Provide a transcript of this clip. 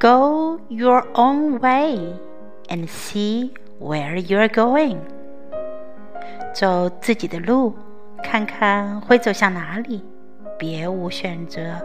Go your own way and see where you're going. 走自己的路，看看会走向哪里，别无选择。